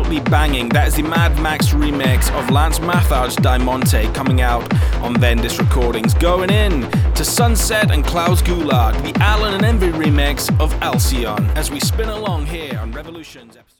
Absolutely banging. That is the Mad Max remix of Lance Mathard's Diamante coming out on Vendis Recordings. Going in to Sunset and Klaus Gulag, the Alan and Envy remix of Alcyon, as we spin along here on Revolutionz episode.